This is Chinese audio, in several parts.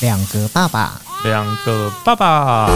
两个爸爸，两个爸爸。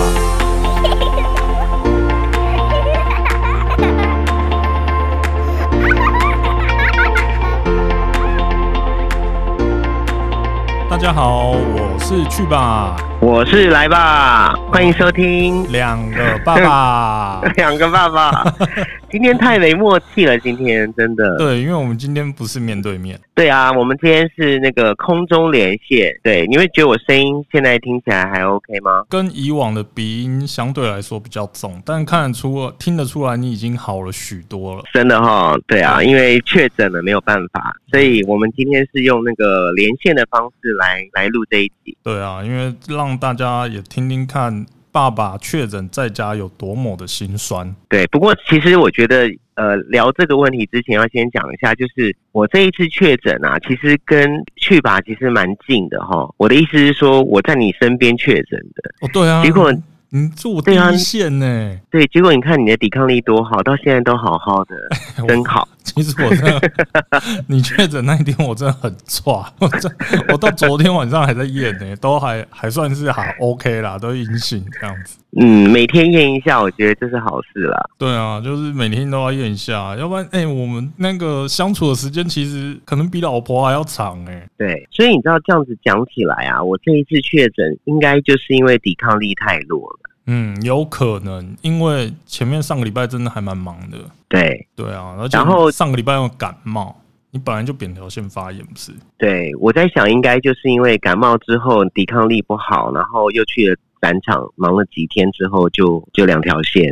大家好，我是去吧，我是来吧，欢迎收听两个爸爸，两个爸爸。今天太没默契了，今天真的。对，因为我们今天不是面对面。对啊，我们今天是那个空中连线。对，你会觉得我声音现在听起来还 OK 吗？跟以往的鼻音相对来说比较重，但看得出、听得出来你已经好了许多了。真的哈，对啊，因为确诊了没有办法，所以我们今天是用那个连线的方式来来录这一集。对啊，因为让大家也听听看。爸爸确诊在家有多么的心酸？对，不过其实我觉得，呃，聊这个问题之前要先讲一下，就是我这一次确诊啊，其实跟去吧其实蛮近的哈。我的意思是说，我在你身边确诊的。哦，对啊。结果。你做第一线呢？对，结果你看你的抵抗力多好，到现在都好好的，真好。其实我真的，你确诊那一天我真的很抓，我这我到昨天晚上还在验呢，都还还算是还 OK 啦，都阴性这样子。嗯，每天验一下，我觉得这是好事啦。对啊，就是每天都要验一下，要不然哎，我们那个相处的时间其实可能比老婆还要长哎。对，所以你知道这样子讲起来啊，我这一次确诊应该就是因为抵抗力太弱了。嗯，有可能，因为前面上个礼拜真的还蛮忙的。对对啊，然后上个礼拜又感冒，你本来就扁桃腺发炎不是？对，我在想，应该就是因为感冒之后抵抗力不好，然后又去了展场忙了几天之后，就就两条线。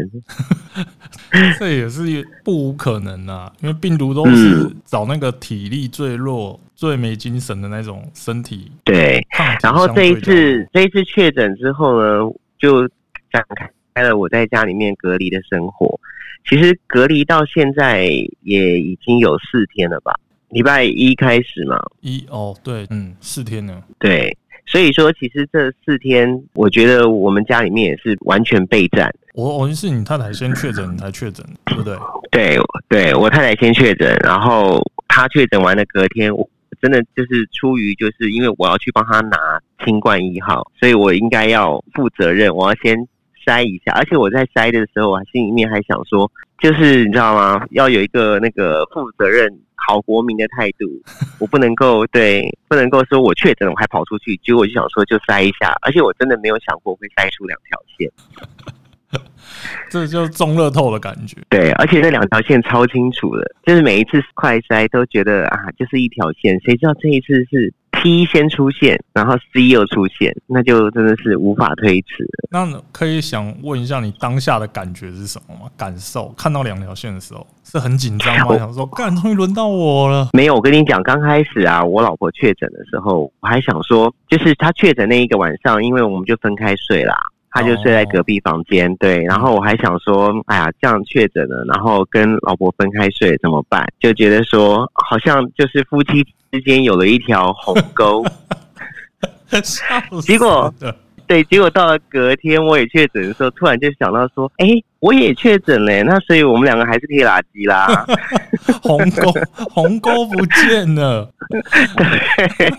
这也是不无可能啊，因为病毒都是找那个体力最弱、最没精神的那种身体。对，然后这一次这一次确诊之后呢，就。展开了我在家里面隔离的生活，其实隔离到现在也已经有四天了吧？礼拜一开始嘛，一哦对，嗯，四天呢。对，所以说其实这四天，我觉得我们家里面也是完全备战。我我是你太太先确诊，你才确诊，对不对？对，对我太太先确诊，然后她确诊完了隔天，我真的就是出于就是因为我要去帮她拿新冠一号，所以我应该要负责任，我要先。筛一下，而且我在筛的时候，我心里面还想说，就是你知道吗？要有一个那个负责任、好国民的态度，我不能够对，不能够说我确诊我还跑出去，结果我就想说就筛一下，而且我真的没有想过会筛出两条线，这就是中乐透的感觉。对，而且那两条线超清楚的，就是每一次快筛都觉得啊，就是一条线，谁知道这一次是。T 先出现，然后 C 又出现，那就真的是无法推迟。那可以想问一下，你当下的感觉是什么吗？感受看到两条线的时候是很紧张吗？想说，干，终于轮到我了。没有，我跟你讲，刚开始啊，我老婆确诊的时候，我还想说，就是她确诊那一个晚上，因为我们就分开睡啦。他就睡在隔壁房间，对，然后我还想说，哎呀，这样确诊了，然后跟老婆分开睡怎么办？就觉得说，好像就是夫妻之间有了一条鸿沟。结果，对，结果到了隔天我也确诊的时候，突然就想到说，哎，我也确诊嘞，那所以我们两个还是可以垃圾啦。鸿沟，鸿沟不见了。对，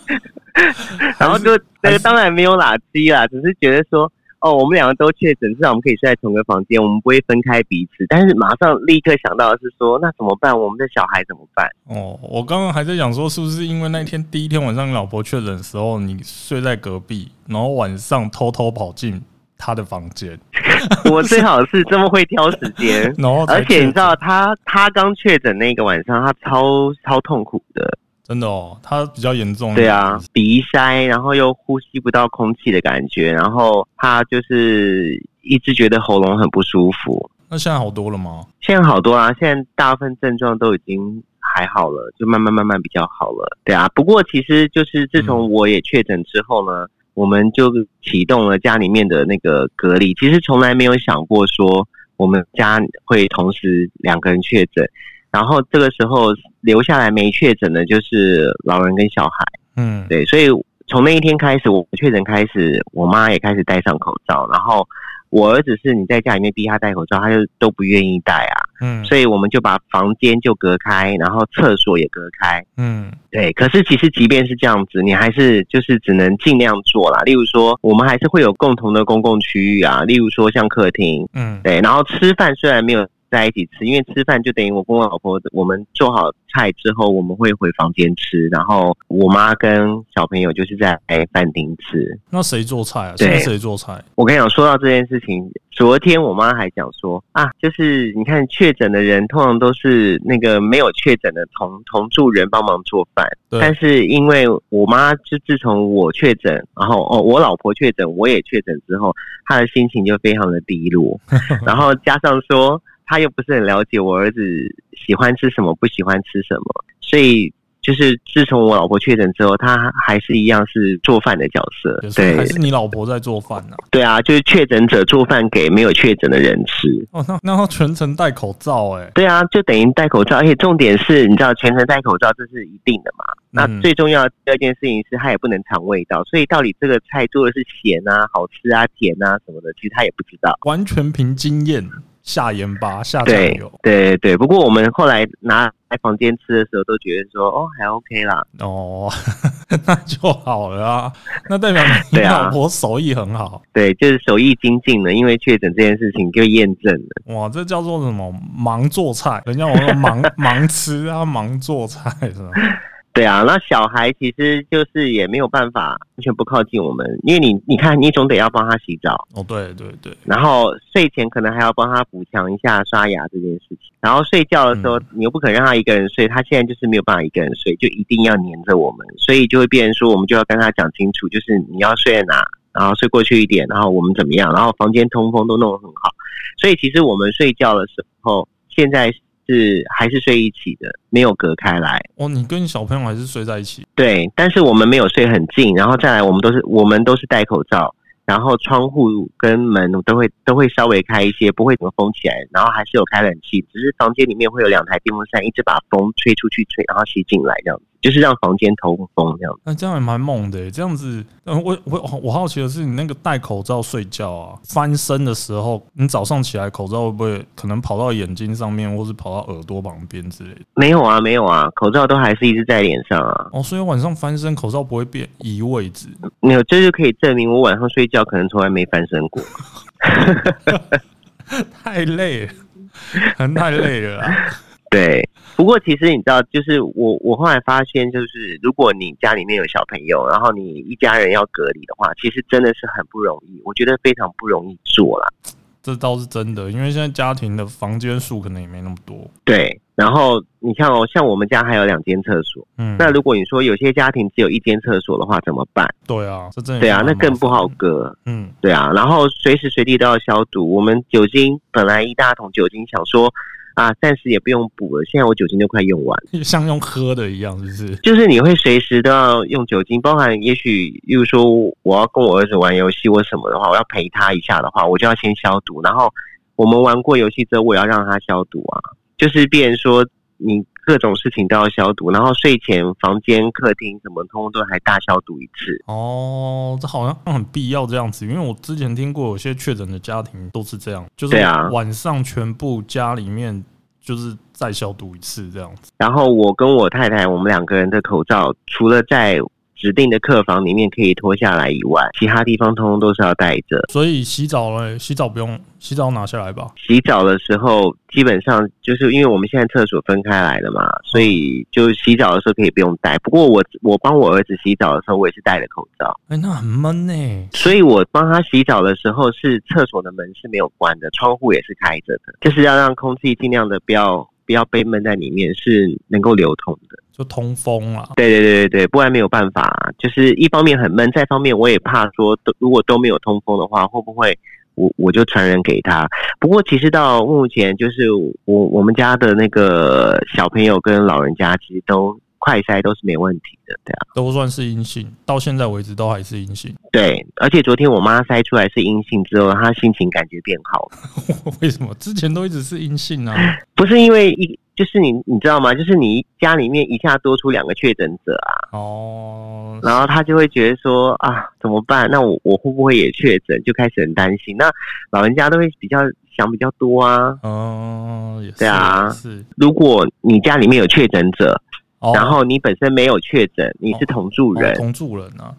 然后就那个当然没有垃圾啦，只是觉得说。哦，我们两个都确诊，至少我们可以睡在同一个房间，我们不会分开彼此。但是马上立刻想到的是说，那怎么办？我们的小孩怎么办？哦，我刚刚还在想说，是不是因为那天第一天晚上你老婆确诊的时候，你睡在隔壁，然后晚上偷偷跑进她的房间？我最好是这么会挑时间，然后而且你知道，他他刚确诊那个晚上，他超超痛苦的。真的哦，他比较严重。对啊，鼻塞，然后又呼吸不到空气的感觉，然后他就是一直觉得喉咙很不舒服。那现在好多了吗？现在好多啊，现在大部分症状都已经还好了，就慢慢慢慢比较好了。对啊，不过其实就是自从我也确诊之后呢，我们就启动了家里面的那个隔离。其实从来没有想过说我们家会同时两个人确诊，然后这个时候留下来没确诊的就是老人跟小孩。嗯，对，所以从那一天开始，我确诊开始，我妈也开始戴上口罩，然后我儿子是你在家里面逼他戴口罩，他就都不愿意戴啊，嗯，所以我们就把房间就隔开，然后厕所也隔开。嗯，对，可是其实即便是这样子，你还是就是只能尽量做啦。例如说，我们还是会有共同的公共区域啊，例如说像客厅，嗯，对，然后吃饭虽然没有在一起吃，因为吃饭就等于我跟我老婆，我们做好菜之后，我们会回房间吃，然后我妈跟小朋友就是在饭厅吃。那谁做菜啊？对现在谁做菜？我跟你讲，说到这件事情，昨天我妈还讲说啊，就是你看确诊的人通常都是那个没有确诊的同同住人帮忙做饭，但是因为我妈就自从我确诊，然后哦我老婆确诊，我也确诊之后，她的心情就非常的低落，然后加上说她又不是很了解我儿子喜欢吃什么，不喜欢吃什么，所以。就是自从我老婆确诊之后，他还是一样是做饭的角色对还是你老婆在做饭呢？对啊，就是确诊者做饭给没有确诊的人吃。哦，那那他全程戴口罩，哎，对啊，就等于戴口罩，而且重点是，你知道全程戴口罩这是一定的嘛？那嗯最重要的第二件事情是，他也不能尝味道，所以到底这个菜做的是咸啊、好吃啊、甜啊什么的，其实他也不知道。完全凭经验下盐巴下酱油。对对，不过我们后来拿来房间吃的时候，都觉得说哦还 OK 啦。哦，那就好了啊，那代表你 老婆手艺很好。对，就是手艺精进了，因为确诊这件事情就验证了。哇，这叫做什么？忙做菜，人家我说忙忙 吃啊，忙做菜是吧？对啊，那小孩其实就是也没有办法完全不靠近我们，因为你你看，你总得要帮他洗澡，哦，对对对，然后睡前可能还要帮他补强一下刷牙这件事情，然后睡觉的时候、嗯你又不可能让他一个人睡，他现在就是没有办法一个人睡，就一定要黏着我们，所以就会变成说，我们就要跟他讲清楚，就是你要睡在哪，然后睡过去一点，然后我们怎么样，然后房间通风都弄得很好，所以其实我们睡觉的时候，现在是还是睡一起的，没有隔开来。哦，你跟你小朋友还是睡在一起？对，但是我们没有睡很近，然后再来，我们都是我们都是戴口罩，然后窗户跟门都会都会稍微开一些，不会怎么封起来，然后还是有开冷气，只是房间里面会有两台电风扇一直把风吹出去吹，然后吸进来这样子，就是让房间通风这样子。那这样也蛮猛的耶，这样子，嗯，我我我好奇的是，你那个戴口罩睡觉啊，翻身的时候，你早上起来口罩会不会可能跑到眼睛上面，或是跑到耳朵旁边之类的？没有啊，没有啊，口罩都还是一直在脸上啊。哦，所以晚上翻身口罩不会变移位置。没有，这就可以证明我晚上睡觉可能从来没翻身过。太累了，太累了啊。对，不过其实你知道，就是我我后来发现，就是如果你家里面有小朋友，然后你一家人要隔离的话，其实真的是很不容易，我觉得非常不容易做啦。这倒是真的，因为现在家庭的房间数可能也没那么多。对，然后你看哦，像我们家还有两间厕所，嗯，那如果你说有些家庭只有一间厕所的话，怎么办？对啊，这真的对啊，那更不好。隔。嗯，对啊，然后随时随地都要消毒。我们酒精本来一大桶酒精，想说啊，暂时也不用补了，现在我酒精都快用完了。像用喝的一样，是不是？就是你会随时都要用酒精，包含也许，例如说我要跟我儿子玩游戏或什么的话，我要陪他一下的话，我就要先消毒。然后我们玩过游戏之后，我也要让他消毒啊，就是变成说你各种事情都要消毒，然后睡前房间、客厅什么，通通都还大消毒一次。哦，这好像很必要这样子，因为我之前听过有些确诊的家庭都是这样，就是晚上全部家里面就是再消毒一次这样子。然后我跟我太太，我们两个人的口罩，除了在指定的客房里面可以脱下来以外，其他地方通通都是要带着。所以洗澡嘞，洗澡不用，洗澡拿下来吧。洗澡的时候，基本上就是因为我们现在厕所分开来了嘛，所以就洗澡的时候可以不用带。不过我我帮我儿子洗澡的时候，我也是戴了口罩，哎、那很闷呢、所以我帮他洗澡的时候是厕所的门是没有关的，窗户也是开着的，就是要让空气尽量的不要不要被闷在里面，是能够流通的。就通风啊。对对对对对，不然没有办法，就是一方面很闷，再一方面我也怕说都如果都没有通风的话，会不会我我就传染给他。不过其实到目前，就是我我们家的那个小朋友跟老人家，其实都快筛都是没问题的，对啊。都算是阴性，到现在为止都还是阴性。对，而且昨天我妈筛出来是阴性之后，她心情感觉变好了。为什么之前都一直是阴性啊？不是因为一，就是你你知道吗？就是你家里面一下多出两个确诊者啊，哦，然后她就会觉得说啊，怎么办？那我我会不会也确诊？就开始很担心。那老人家都会比较想比较多啊。哦，也是对啊是。如果你家里面有确诊者，哦。然后你本身没有确诊，你是同住人，哦同住人啊，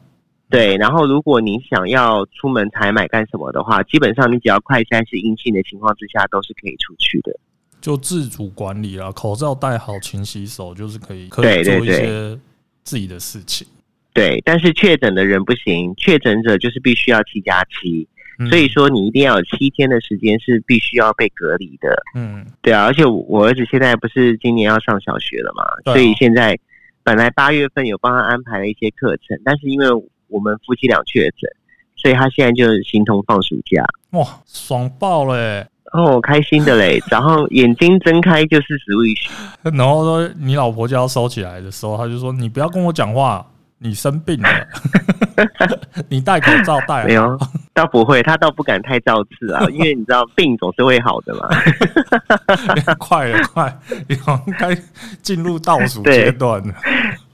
对，然后如果你想要出门采买干什么的话，基本上你只要快筛是阴性的情况之下，都是可以出去的。就自主管理啦，口罩戴好，勤洗手，就是可以可对以做一些自己的事情。对，但是确诊的人不行，确诊者就是必须要七加七，嗯所以说你一定要有七天的时间是必须要被隔离的。嗯，对啊，而且我我儿子现在不是今年要上小学了嘛，所以现在本来八月份有帮他安排了一些课程，但是因为我们夫妻俩确诊，所以他现在就形同放暑假。哇，爽爆了欸！哦，开心的嘞！然后眼睛睁开就是 Switch，然后说你老婆就要收起来的时候，他就说你不要跟我讲话，你生病了，你戴口罩戴好没有，倒不会，他倒不敢太造次啊，因为你知道病总是会好的嘛。快了快，你好像该进入倒数阶段了。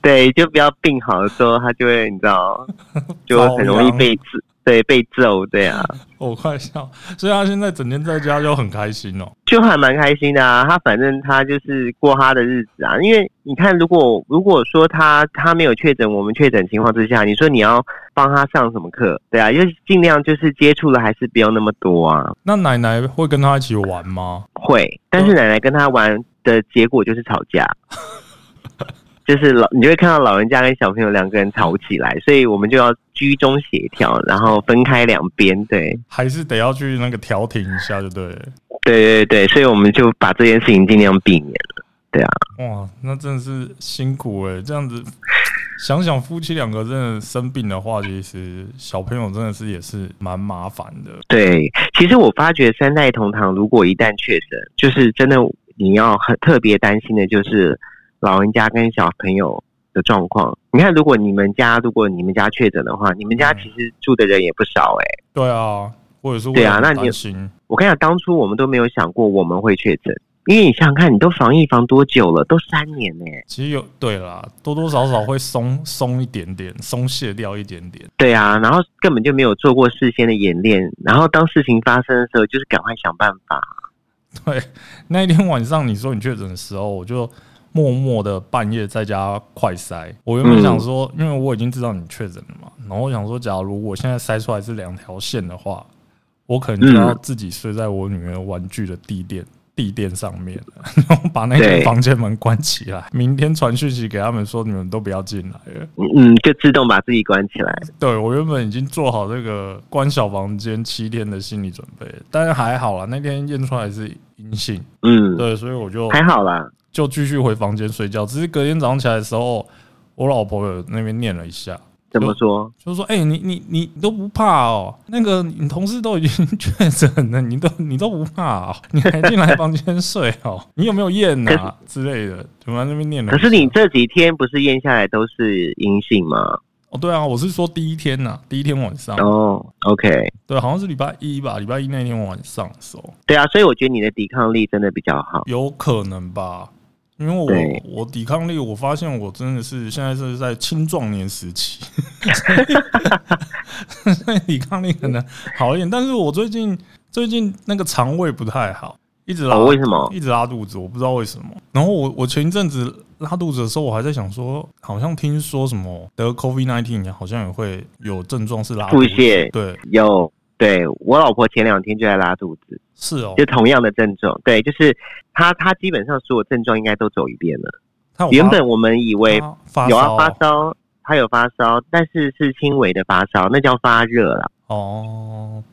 对，就不要病好的时候，他就会你知道，就很容易被揍，对，被揍，对啊，我快笑，所以他现在整天在家就很开心哦。就还蛮开心的啊。他反正他就是过他的日子啊，因为你看，如果如果说他他没有确诊，我们确诊情况之下，你说你要帮他上什么课？对啊，就是尽量就是接触的还是不要那么多啊。那奶奶会跟他一起玩吗？会，但是奶奶跟他玩的结果就是吵架，就是老你就会看到老人家跟小朋友两个人吵起来，所以我们就要居中协调，然后分开两边。对，还是得要去那个调停一下，就对了。对对对，所以我们就把这件事情尽量避免了。对啊，哇，那真的是辛苦哎、这样子想想，夫妻两个真的生病的话，其实小朋友真的是也是蛮麻烦的。对，其实我发觉三代同堂如果一旦确诊，就是真的你要很特别担心的就是老人家跟小朋友的状况。你看，如果你们家如果你们家确诊的话，你们家嗯其实住的人也不少哎、对啊，或者是对啊那你担心。我跟你讲，当初我们都没有想过我们会确诊，因为你想想看，你都防疫防多久了？都三年呢、其实有对啦，多多少少会松松一点点，松懈掉一点点。对啊，然后根本就没有做过事先的演练，然后当事情发生的时候，就是赶快想办法。对，那一天晚上你说你确诊的时候，我就默默的半夜在家快筛。我原本想说，因为我已经知道你确诊了嘛，然后我想说，假如我现在筛出来是两条线的话，我可能就要自己睡在我女儿玩具的地垫。地垫上面，然后把那个房间门关起来。明天传讯息给他们说，你们都不要进来了。嗯嗯，就自动把自己关起来。对我原本已经做好这个关小房间七天的心理准备，但是还好啦，那天验出来是阴性，嗯，对，所以我就还好啦。就继续回房间睡觉。只是隔天早上起来的时候，我老婆有那边念了一下，怎么说？就说：“哎、你你你都不怕哦？那个你同事都已经确诊了，你都你都不怕哦？你还进来房间睡哦？你有没有验可啊之类的？”怎么那边念了。可是你这几天不是验下来都是阴性吗？哦，对啊，我是说第一天呐、第一天晚上，哦，OK，对，好像是礼拜一吧，礼拜一那天晚上的时候，对啊，所以我觉得你的抵抗力真的比较好。有可能吧。因为我我抵抗力，我发现我真的是现在是在青壮年时期，所以抵抗力可能好一点。但是我最近最近那个肠胃不太好，一直拉、哦为什么一直拉肚子，我不知道为什么。然后我我前一阵子拉肚子的时候，我还在想说，好像听说什么得 COVID nineteen 好像也会有症状是拉肚子，对，有，对我老婆前两天就在拉肚子，是哦就，同样的症状。对，就是他他基本上所有症状应该都走一遍了。原本我们以为有啊烧发烧，他有发烧，但是是轻微的发烧，那叫发热了，哦，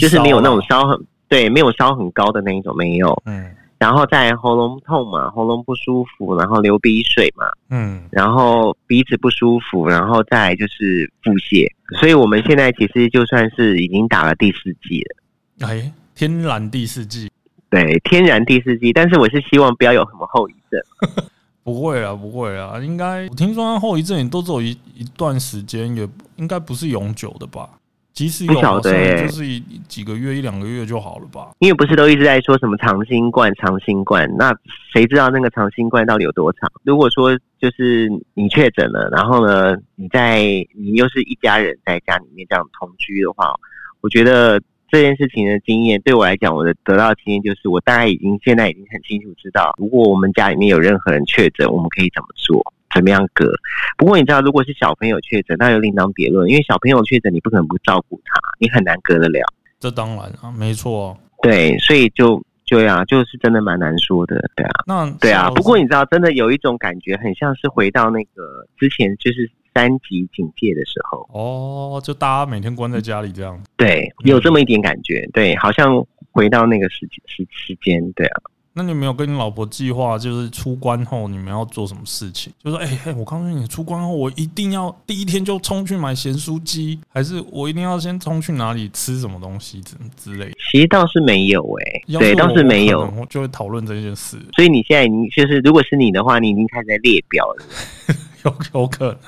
就是没有那种烧很对，没有烧很高的那一种，没有。嗯然后再喉咙痛嘛，喉咙不舒服，然后流鼻水嘛，嗯然后鼻子不舒服，然后再就是腹泻。所以我们现在其实就算是已经打了第四剂了。哎，天然第四季对，天然第四季，但是我是希望不要有什么后遗症。不会啊，不会啊，应该我听说它后遗症也都只有一一段时间，也应该不是永久的吧？即使有，不晓得好像欸就是一几个月、一两个月就好了吧？因为不是都一直在说什么长新冠、长新冠，那谁知道那个长新冠到底有多长？如果说就是你确诊了，然后呢，你在你又是一家人在家里面这样同居的话，我觉得这件事情的经验对我来讲，我的得到的经验就是，我大概已经现在已经很清楚知道，如果我们家里面有任何人确诊，我们可以怎么做。怎么样隔？不过你知道，如果是小朋友确诊，那又另当别论，因为小朋友确诊，你不可能不照顾他，你很难隔得了。这当然啊，没错啊。对，所以就就呀、就是真的蛮难说的，对啊，那对啊。不过你知道，真的有一种感觉，很像是回到那个之前就是三级警戒的时候，哦，就大家每天关在家里这样。对，有这么一点感觉，对，好像回到那个时时时间，对啊。那你有没有跟你老婆计划，就是出关后你们要做什么事情？就说哎、嘿我告诉你，出关后我一定要第一天就冲去买咸酥鸡，还是我一定要先冲去哪里吃什么东西之之类的？其实倒是没有哎、对，倒是没有就会讨论这件事，所以你现在已经就是，如果是你的话，你已经开始在列表了。有有可能。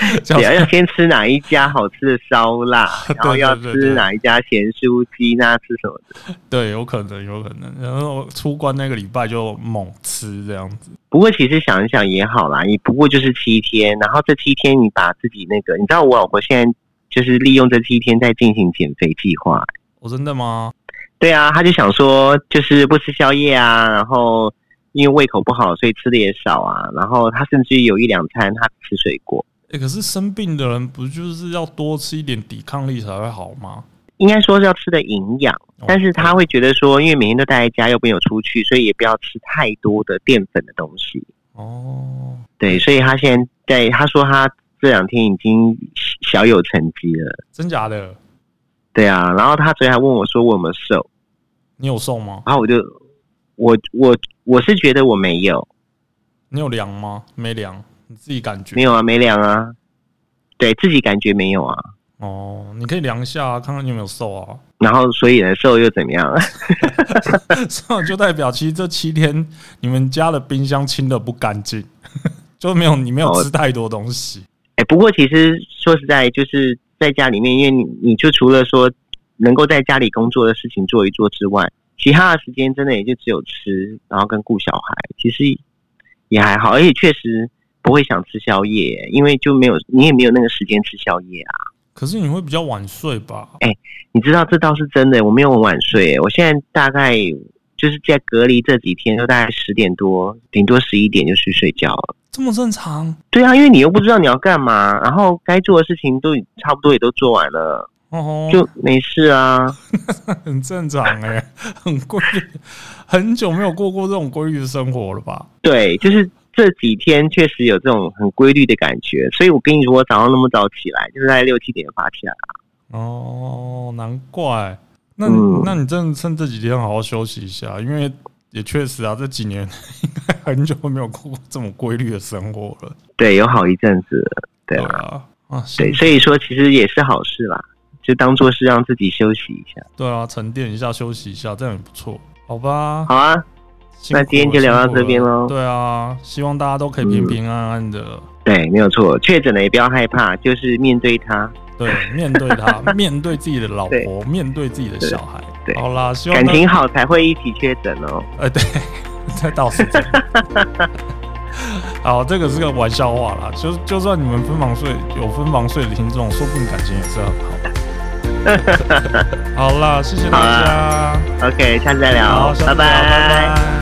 这对啊，样要先吃哪一家好吃的烧腊，然后要吃哪一家咸酥鸡，那吃什么的。对，有可能，有可能。然后出关那个礼拜就猛吃这样子。不过其实想一想也好啦，你不过就是七天，然后这七天你把自己那个，你知道我老婆现在就是利用这七天在进行减肥计划。我、真的吗？对啊，她就想说就是不吃宵夜啊，然后因为胃口不好，所以吃的也少啊，然后她甚至有一两餐她吃水果。哎、可是生病的人不就是要多吃一点抵抗力才会好吗？应该说是要吃的营养，哦但是他会觉得说，因为每天都待在家，又没有出去，所以也不要吃太多的淀粉的东西。哦，对，所以他现在他说他这两天已经小有成绩了。真假的？对啊，然后他昨天还问我说我有没有瘦，你有瘦吗？然后我就我我我是觉得我没有，你有量吗？没量，你自己感觉没有啊，没量啊，对自己感觉没有啊，哦，你可以量一下、啊，看看你有没有瘦啊。然后所以呢瘦又怎么样？瘦就代表其实这七天你们家的冰箱清的不干净，就没有你没有哦吃太多东西。哎，不过其实说实在，就是在家里面，因为你你就除了说能够在家里工作的事情做一做之外，其他的时间真的也就只有吃，然后跟顾小孩，其实也还好，而且确实不会想吃宵夜，因为就没有你也没有那个时间吃宵夜啊。可是你会比较晚睡吧？哎你知道这倒是真的，我没有晚睡，我现在大概就是在隔离这几天，就大概十点多，顶多十一点就去睡觉了。这么正常对啊，因为你又不知道你要干嘛，然后该做的事情都差不多也都做完了，哦，就没事啊。很正常哎、很规律，很久没有过过这种规律的生活了吧？对，就是这几天确实有这种很规律的感觉，所以我跟你说，我早上那么早起来，就是在六七点就爬起来了。哦，难怪。那你、嗯那你真的趁这几天好好休息一下，因为也确实啊，这几年应该很久没有过过这么规律的生活了。对，有好一阵子了，对啊，啊，啊，对，所以说其实也是好事啦，就当做是让自己休息一下。对啊，沉淀一下，休息一下，这样也不错，好吧？好啊，那今天就聊到这边咯辛苦了对啊，希望大家都可以平平安安的。对，没有错，确诊了也不要害怕，就是面对他。对，面对他，面对自己的老婆，面对自己的小孩。对好啦，希望感情好才会一起确诊哦。哎，对，这倒是这样。好，这个是个玩笑话啦。就就算你们分房睡有分房睡的听众，说不定感情也是很好。好啦，谢谢大家。OK，下次再，聊拜拜